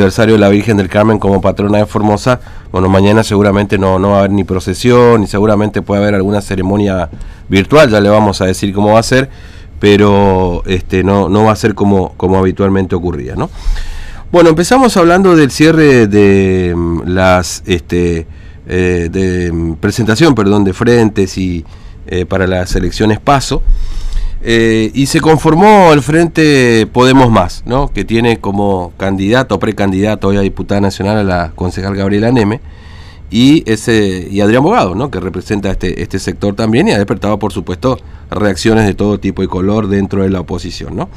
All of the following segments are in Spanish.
aniversario de la Virgen del Carmen como patrona de Formosa, bueno, mañana seguramente no, no va a haber ni procesión, ni seguramente puede haber alguna ceremonia virtual, ya le vamos a decir cómo va a ser, pero este, no, no va a ser como, como habitualmente ocurría, ¿no? Bueno, empezamos hablando del cierre de mm, las este, eh, de mm, presentación, perdón, de frentes y eh, para las elecciones paso. Eh, y se conformó el Frente Podemos Más, ¿no? que tiene como candidato precandidato hoy a diputada nacional a la concejal Gabriela Neme y, ese, y Adrián Bogado, ¿no? que representa este, este sector también y ha despertado, por supuesto, reacciones de todo tipo y color dentro de la oposición. ¿no?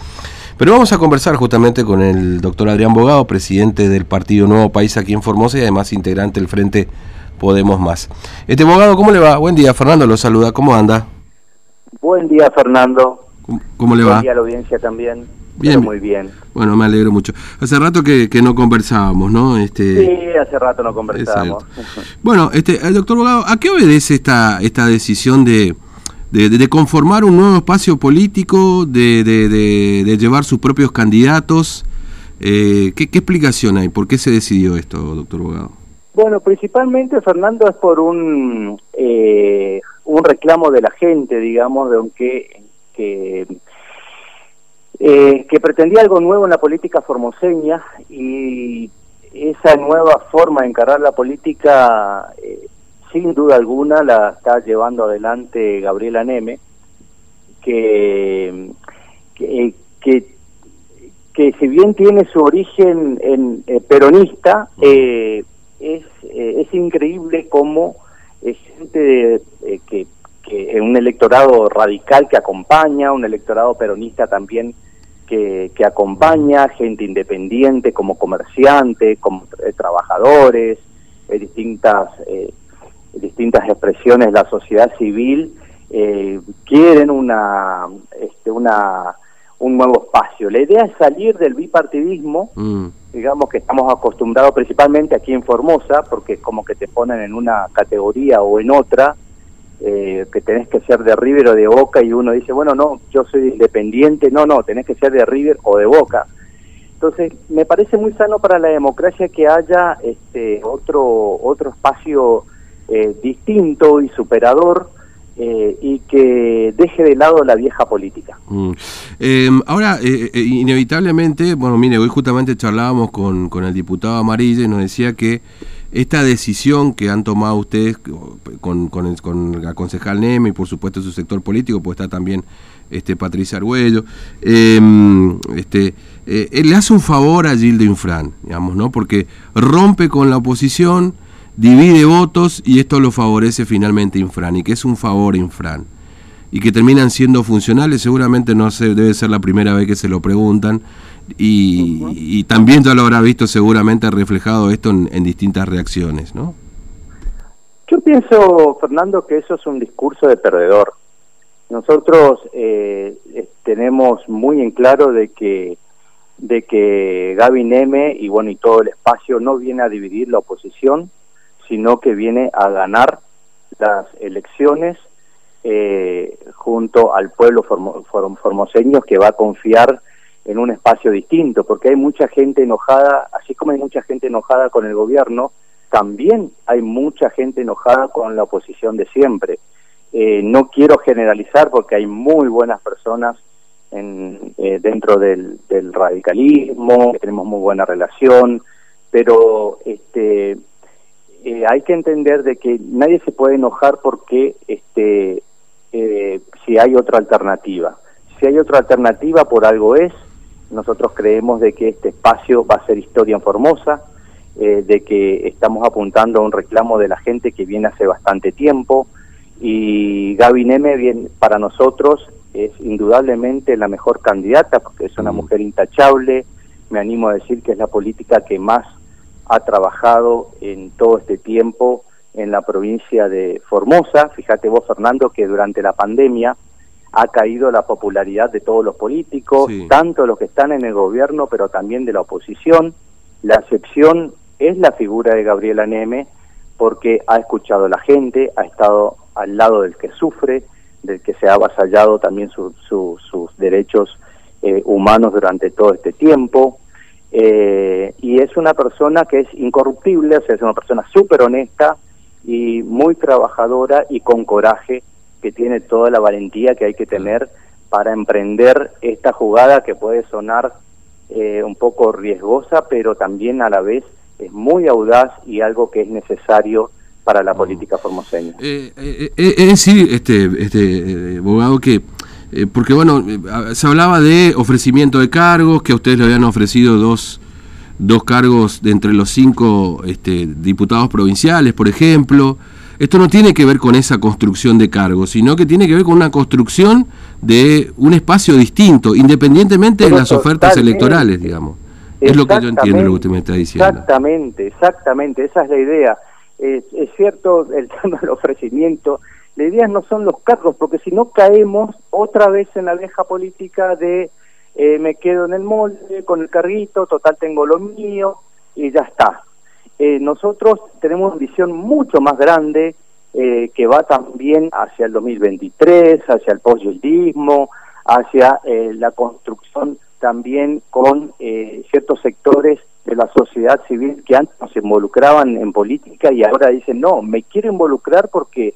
Pero vamos a conversar justamente con el doctor Adrián Bogado, presidente del Partido Nuevo País aquí en Formosa y además integrante del Frente Podemos Más. Este Bogado, ¿cómo le va? Buen día, Fernando lo saluda, ¿cómo anda? Buen día, Fernando. ¿Cómo, le va? Buen día a la audiencia también. Bien. muy bien. Bueno, me alegro mucho. Hace rato que, no conversábamos, ¿no? Este, sí, hace rato no conversábamos. Bueno, este, doctor Bogado, ¿a qué obedece esta, esta decisión de, de, conformar un nuevo espacio político, de, de llevar sus propios candidatos? Eh, ¿qué, ¿Qué explicación hay? ¿Por qué se decidió esto, doctor Bogado? Bueno, principalmente, Fernando, es por un, eh, un reclamo de la gente, digamos, de que, que, eh, que pretendía algo nuevo en la política formoseña y esa nueva forma de encarar la política, eh, sin duda alguna, la está llevando adelante Gabriela Neme, que, que, que, si bien tiene su origen en, peronista, eh, es, eh, es increíble cómo es gente eh, que, que un electorado radical que acompaña, un electorado peronista también que, que acompaña, gente independiente como comerciante, como eh, trabajadores, distintas distintas expresiones la sociedad civil quieren una este, una un nuevo espacio. La idea es salir del bipartidismo, mm. digamos que estamos acostumbrados principalmente aquí en Formosa, porque es como que te ponen en una categoría o en otra, eh, que tenés que ser de River o de Boca, y uno dice, bueno, no, yo soy independiente, no, no, tenés que ser de River o de Boca. Entonces, me parece muy sano para la democracia que haya este otro, otro espacio eh, distinto y superador, eh, y que deje de lado la vieja política. Mm. Em, ahora, eh, eh, inevitablemente, bueno, mire, hoy justamente charlábamos con, con el diputado Amarilla y nos decía que esta decisión que han tomado ustedes con, con, con la concejal Neme y por supuesto su sector político, pues está también este Patricia Arguello, em, este, le hace un favor a Gildo Infran, digamos, ¿no? Porque rompe con la oposición, divide votos y esto lo favorece finalmente Infran, y que es un favor Infran, y que terminan siendo funcionales, seguramente no se, debe ser la primera vez que se lo preguntan, y, también ya lo habrá visto seguramente reflejado esto en, distintas reacciones, ¿no? Yo pienso, Fernando, que eso es un discurso de perdedor. Nosotros eh, tenemos muy en claro de que de que Gaby Neme y bueno y todo el espacio no viene a dividir la oposición, sino que viene a ganar las elecciones eh, junto al pueblo formoseño que va a confiar en un espacio distinto, porque hay mucha gente enojada, así como hay mucha gente enojada con el gobierno, también hay mucha gente enojada con la oposición de siempre. Eh, no quiero generalizar porque hay muy buenas personas en, eh, dentro del, del radicalismo, tenemos muy buena relación, pero este eh, hay que entender de que nadie se puede enojar porque este eh, si hay otra alternativa. Si hay otra alternativa, por algo es. Nosotros creemos de que este espacio va a ser historia en Formosa, eh, de que estamos apuntando a un reclamo de la gente que viene hace bastante tiempo y Gaby Neme bien, para nosotros es indudablemente la mejor candidata porque es una mm. mujer intachable, me animo a decir que es la política que más ha trabajado en todo este tiempo en la provincia de Formosa. Fíjate vos, Fernando, que durante la pandemia ha caído la popularidad de todos los políticos, tanto los que están en el gobierno, pero también de la oposición. La excepción es la figura de Gabriela Neme, porque ha escuchado a la gente, ha estado al lado del que sufre, del que se ha avasallado también sus derechos eh, humanos durante todo este tiempo, Eh, y es una persona que es incorruptible, o sea, es una persona súper honesta y muy trabajadora y con coraje, que tiene toda la valentía que hay que tener para emprender esta jugada que puede sonar eh, un poco riesgosa, pero también a la vez es muy audaz y algo que es necesario para la política formoseña. Eh, eh, eh es decir, este, este abogado, que porque bueno, se hablaba de ofrecimiento de cargos, que a ustedes le habían ofrecido dos, dos cargos de entre los cinco este, diputados provinciales, por ejemplo. Esto no tiene que ver con esa construcción de cargos, sino que tiene que ver con una construcción de un espacio distinto, independientemente de las ofertas electorales, digamos. Es lo que yo entiendo lo que usted me está diciendo. Exactamente, exactamente, esa es la idea. es cierto el tema del ofrecimiento, la idea no son los cargos, porque si no caemos otra vez en la vieja política de eh, me quedo en el molde con el carrito, total tengo lo mío y ya está. Eh, nosotros tenemos una visión mucho más grande eh, que va también hacia el 2023, hacia el post-yildismo, hacia la construcción también con ciertos sectores de la sociedad civil que antes se involucraban en política y ahora dicen, no, me quiero involucrar porque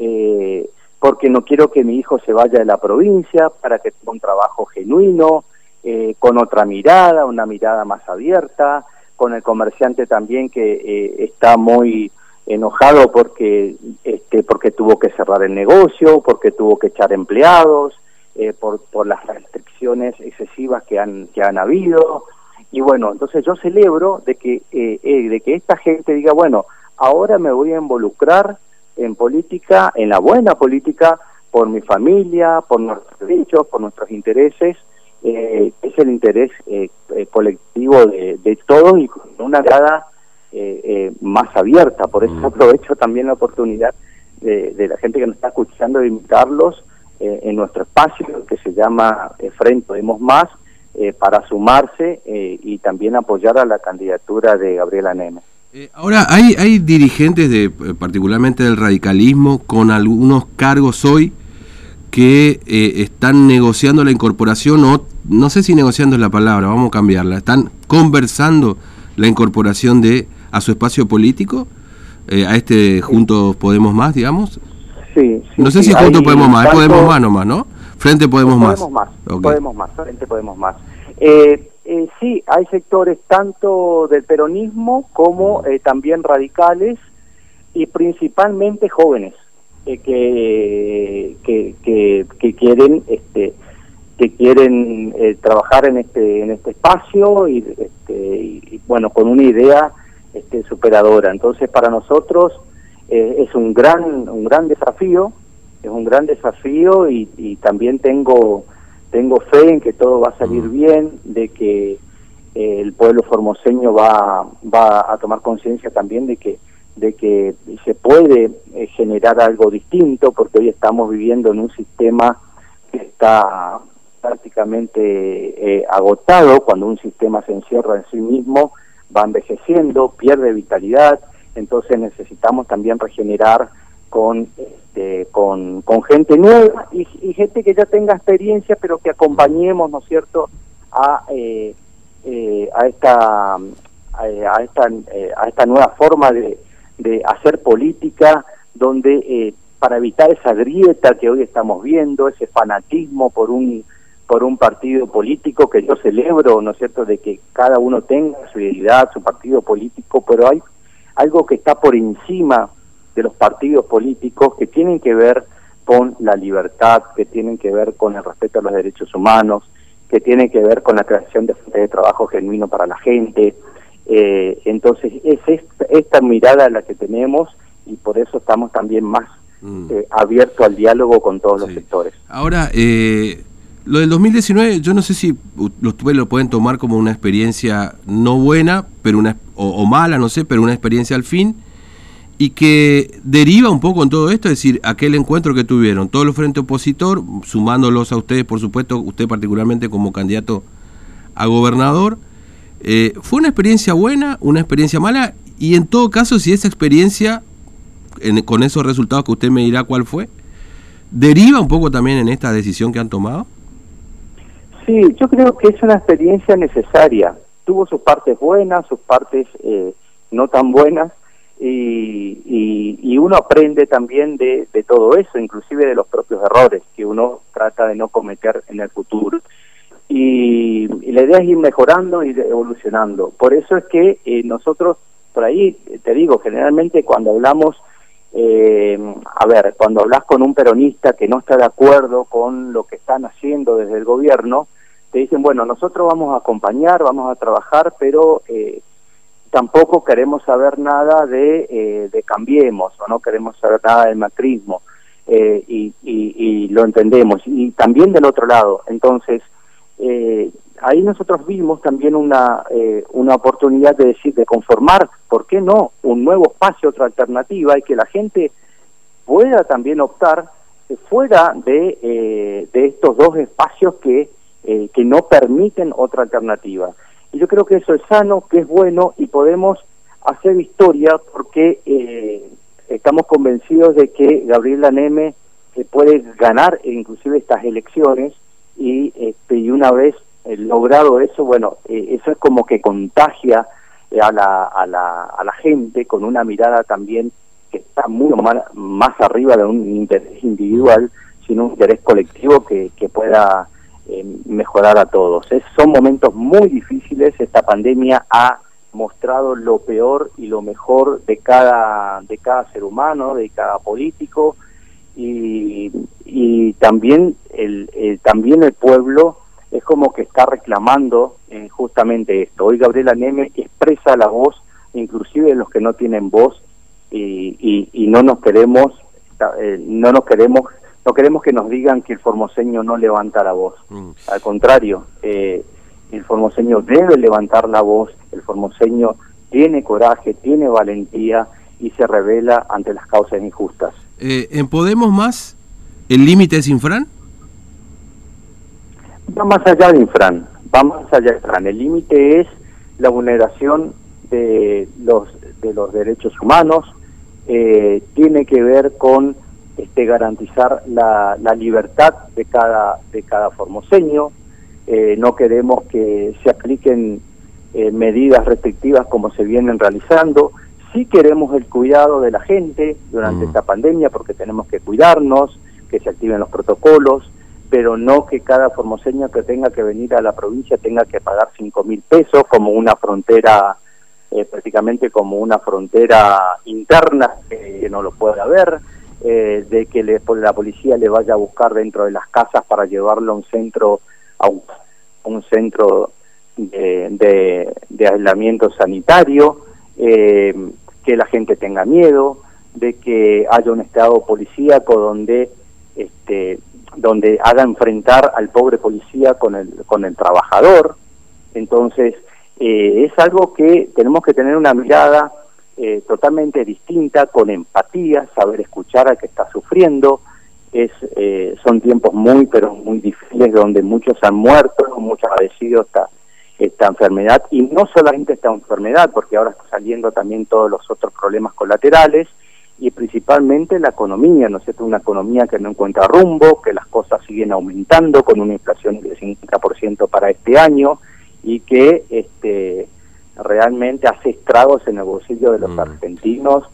eh, porque no quiero que mi hijo se vaya de la provincia, para que tenga un trabajo genuino, eh, con otra mirada, una mirada más abierta, con el comerciante también que eh, está muy enojado porque este porque tuvo que cerrar el negocio, porque tuvo que echar empleados, eh, por, por las restricciones excesivas que han que han habido. Y bueno entonces yo celebro de que de que esta gente diga bueno ahora me voy a involucrar en política, en la buena política, por mi familia, por nuestros derechos, por nuestros intereses, eh, es el interés eh, eh, colectivo de, todos y con una mirada más abierta. Por eso mm. aprovecho también la oportunidad de, la gente que nos está escuchando de invitarlos en nuestro espacio que se llama Frente Podemos Más para sumarse y también apoyar a la candidatura de Gabriela Neme. Eh, ahora, hay, hay dirigentes, de, eh, particularmente del radicalismo, con algunos cargos hoy que eh, están negociando la incorporación, o no sé si negociando es la palabra, vamos a cambiarla, están conversando la incorporación de a su espacio político, a este Juntos Podemos Más, digamos. Sí, No sé si Juntos Podemos Más, Podemos Más nomás, ¿no? Frente Podemos, podemos Más. Podemos Más, Frente Podemos Más. Eh, eh, sí, hay sectores tanto del peronismo como eh, también radicales y principalmente jóvenes eh, que, que, que, quieren este que quieren trabajar en este en este espacio y, este, y, bueno con una idea este, superadora. Entonces para nosotros es un gran un gran desafío es un gran desafío y, y también tengo tengo fe en que todo va a salir bien, de que eh, el pueblo formoseño va, va a tomar conciencia también de que de que se puede eh, generar algo distinto porque hoy estamos viviendo en un sistema que está prácticamente eh, agotado. Cuando un sistema se encierra en sí mismo va envejeciendo pierde vitalidad. Entonces necesitamos también regenerar con este, con, con gente nueva y, gente que ya tenga experiencia, pero que acompañemos, ¿no es cierto?, a, eh, eh, a, esta, a, esta, eh, a esta nueva forma de, de hacer política, donde para evitar esa grieta que hoy estamos viendo, ese fanatismo por un por un partido político que yo celebro, ¿no es cierto?, de que cada uno tenga su identidad, su partido político, pero hay algo que está por encima de los partidos políticos que tienen que ver con la libertad, que tienen que ver con el respeto a los derechos humanos, que tienen que ver con la creación de fuentes de trabajo genuino para la gente. Eh, entonces es esta, mirada la que tenemos y por eso estamos también más mm. eh, abiertos al diálogo con todos los sectores. Ahora, eh, lo del 2019, yo no sé si ustedes lo pueden tomar como una experiencia no buena, pero una o mala, no sé, pero una experiencia al fin y que deriva un poco en todo esto, es decir, aquel encuentro que tuvieron todos los frentes opositor, sumándolos a ustedes, por supuesto, usted particularmente como candidato a gobernador, eh, ¿fue una experiencia buena, una experiencia mala? Y en todo caso, si esa experiencia, con esos resultados que usted me dirá cuál fue, deriva un poco también en esta decisión que han tomado? Sí, yo creo que es una experiencia necesaria, tuvo sus partes buenas, sus partes eh, no tan buenas, y, y, uno aprende también de, de, todo eso, inclusive de los propios errores que uno trata de no cometer en el futuro. Y, la idea es ir mejorando y evolucionando. Por eso es que eh, nosotros, por ahí, te digo, generalmente cuando hablamos, eh, a ver, cuando hablas con un peronista que no está de acuerdo con lo que están haciendo desde el gobierno, te dicen, bueno, nosotros vamos a acompañar, vamos a trabajar, pero... Eh, tampoco queremos saber nada de, eh, de Cambiemos o no queremos saber nada del macrismo eh, y, lo entendemos. Y también del otro lado, entonces, eh, ahí nosotros vimos también una, una oportunidad de decir, de conformar, ¿por qué no?, un nuevo espacio, otra alternativa y que la gente pueda también optar fuera de, de estos dos espacios que, que no permiten otra alternativa. Y yo creo que eso es sano, que es bueno y podemos hacer historia porque eh, estamos convencidos de que Gabriel Neme eh, puede ganar inclusive estas elecciones y, este, y una vez eh, logrado eso, bueno, eso es como que contagia a la, a, la, a la gente con una mirada también que está muy más, más arriba de un interés individual, sino un interés colectivo que, que pueda eh, mejorar a todos. son momentos muy difíciles, esta pandemia ha mostrado lo peor y lo mejor de cada, de cada ser humano, de cada político y, y también, el, también el pueblo es como que está reclamando eh, justamente esto. Hoy Gabriela Neme expresa la voz, inclusive de los que no tienen voz y, y, no nos queremos, eh, no nos queremos no queremos que nos digan que el formoseño no levanta la voz. Mm. Al contrario, eh, el formoseño debe levantar la voz, el formoseño tiene coraje, tiene valentía y se revela ante las causas injustas. Eh, ¿En Podemos más el límite es Infran? Va más allá de Infran, va más allá de Infran. El límite es la vulneración de los, de los derechos humanos, eh, tiene que ver con este, garantizar la, la, libertad de cada, de cada formoseño. Eh, no queremos que se apliquen eh, medidas restrictivas como se vienen realizando. Sí queremos el cuidado de la gente durante mm. esta pandemia porque tenemos que cuidarnos, que se activen los protocolos, pero no que cada formoseño que tenga que venir a la provincia tenga que pagar cinco mil pesos como una frontera, eh, prácticamente como una frontera interna que no lo pueda haber. Eh, de que le, la policía le vaya a buscar dentro de las casas para llevarlo a un centro a un, centro de, de, aislamiento sanitario, eh, que la gente tenga miedo, de que haya un estado policíaco donde este donde haga enfrentar al pobre policía con el con el trabajador. Entonces eh, es algo que tenemos que tener una mirada eh, totalmente distinta, con empatía, saber escuchar al que está sufriendo. Es, eh, son tiempos muy, pero muy difíciles donde muchos han muerto, muchos han padecido esta, esta enfermedad, y no solamente esta enfermedad, porque ahora está saliendo también todos los otros problemas colaterales, y principalmente la economía, ¿no es cierto? Una economía que no encuentra rumbo, que las cosas siguen aumentando con una inflación del 50% para este año y que este realmente hace estragos en el bolsillo de los mm. argentinos,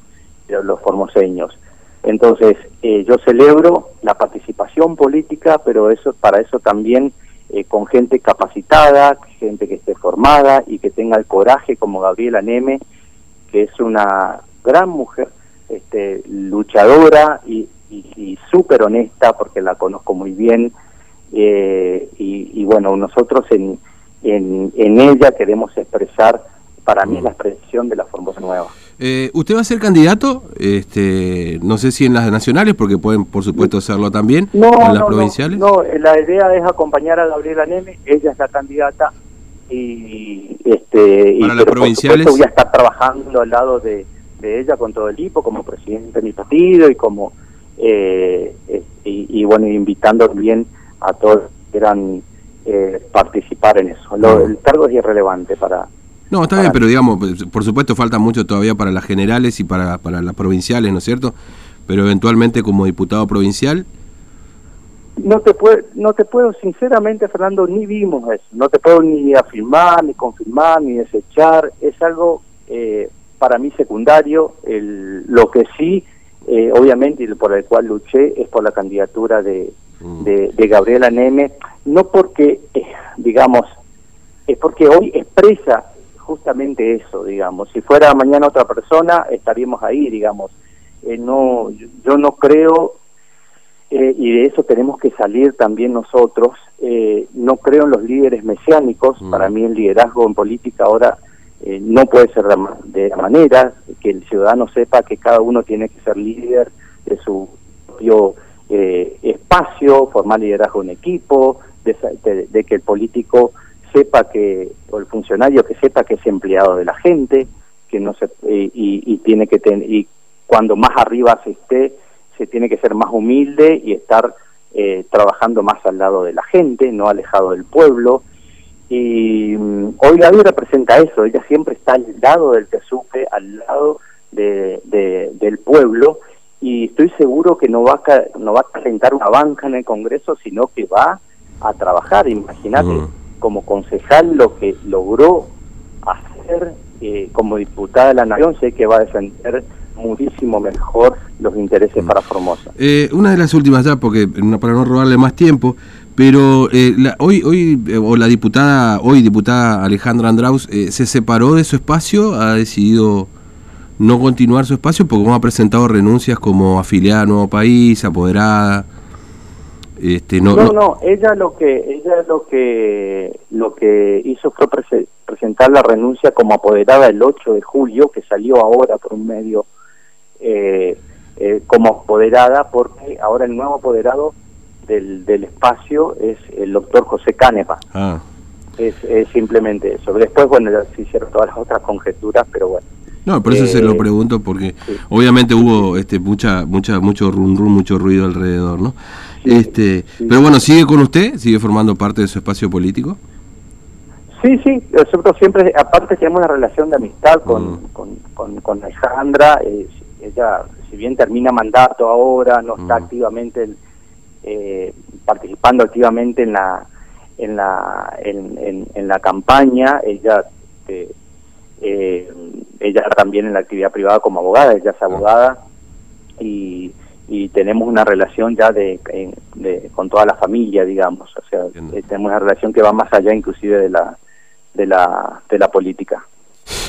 de los formoseños. Entonces, eh, yo celebro la participación política, pero eso para eso también eh, con gente capacitada, gente que esté formada y que tenga el coraje como Gabriela Neme, que es una gran mujer, este, luchadora y, y, súper honesta, porque la conozco muy bien. Eh, y, y, bueno, nosotros en, en, en ella queremos expresar para mí es la expresión de la Formosa Nueva. Eh, ¿Usted va a ser candidato? Este, no sé si en las nacionales, porque pueden, por supuesto, hacerlo también, no, en las provinciales. No, la idea es acompañar a Gabriela Neme, ella es la candidata y este para las provinciales voy a estar trabajando al lado de, ella con todo el equipo como presidente de mi partido y como eh, y, bueno invitando también a todos que quieran eh, participar en eso. el cargo es irrelevante para no, está bien, pero digamos, pues, por supuesto falta mucho todavía para las generales y para, para las provinciales, ¿no es cierto? Pero eventualmente como diputado provincial. no te puedo, no te puedo, sinceramente, Fernando, ni vimos eso. No te puedo ni afirmar, ni confirmar, ni desechar. Es algo eh, para mí secundario. El, lo que sí, eh, obviamente, y por el cual luché, es por la candidatura de, mm. de, Gabriela Neme. No porque, eh, digamos, es porque hoy expresa justamente eso, digamos. Si fuera mañana otra persona, estaríamos ahí, digamos. no, yo no creo eh, y de eso tenemos que salir también nosotros. Eh, no creo en los líderes mesiánicos, mm. para mí el liderazgo en política ahora eh, no puede ser de la manera que el ciudadano sepa que cada uno tiene que ser líder de su propio espacio, formar liderazgo en equipo, de, que el político sepa que, o el funcionario que sepa que es empleado de la gente, que no se, y, y tiene que y cuando más arriba se esté, se tiene que ser más humilde y estar eh, trabajando más al lado de la gente, no alejado del pueblo. Y mm, hoy Gaby representa eso, ella siempre está al lado del que sufre, al lado de, del pueblo, y estoy seguro que no va, a, no va a calentar una banca en el Congreso, sino que va a trabajar. Imagínate, como concejal, lo que logró hacer eh, como diputada de la Nación, sé que va a defender muchísimo mejor los intereses para Formosa. Eh, una de las últimas ya, porque para no robarle más tiempo, pero eh, hoy, hoy eh, o la diputada, hoy diputada Alejandra Andraus, se separó de su espacio, ha decidido no continuar su espacio porque como ha presentado renuncias como afiliada a Nuevo País, apoderada. Este, no, no, no, ella lo que ella lo que lo que hizo fue presentar la renuncia como apoderada el 8 de julio, que salió ahora por un medio eh, eh, como apoderada, porque ahora el nuevo apoderado del, del espacio es el doctor José Canepa. Ah. Es, simplemente eso. Después, bueno, ya se hicieron todas las otras conjeturas, pero bueno. No, por eso se lo eh, pregunto, porque obviamente hubo este mucha mucha mucho rum, rum mucho ruido alrededor, ¿no? este, pero bueno, ¿sigue con usted? ¿Sigue formando parte de su espacio político? Sí, sí, nosotros siempre, aparte tenemos una relación de amistad con, mm. con, con, con, Alejandra, eh, ella, si bien termina mandato ahora, no está mm. activamente eh, participando activamente en la en la en, en, la campaña, ella eh, eh, ella también en la actividad privada como abogada, ella es abogada. Y, y tenemos una relación ya de, con toda la familia, digamos, o sea, tenemos una relación que va más allá inclusive de la de la de la política.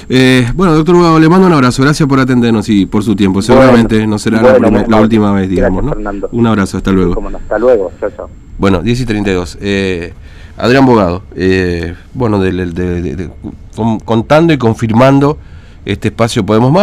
Eh, bueno, doctor Hugo, le mando un abrazo. Gracias por atendernos y por su tiempo. Seguramente no será la, última vez, digamos. ¿no? Un abrazo, hasta luego. hasta luego. Chao, Bueno, 10 y 32. Eh, Adrián Bogado, eh, bueno, de, contando y confirmando este espacio Podemos Más.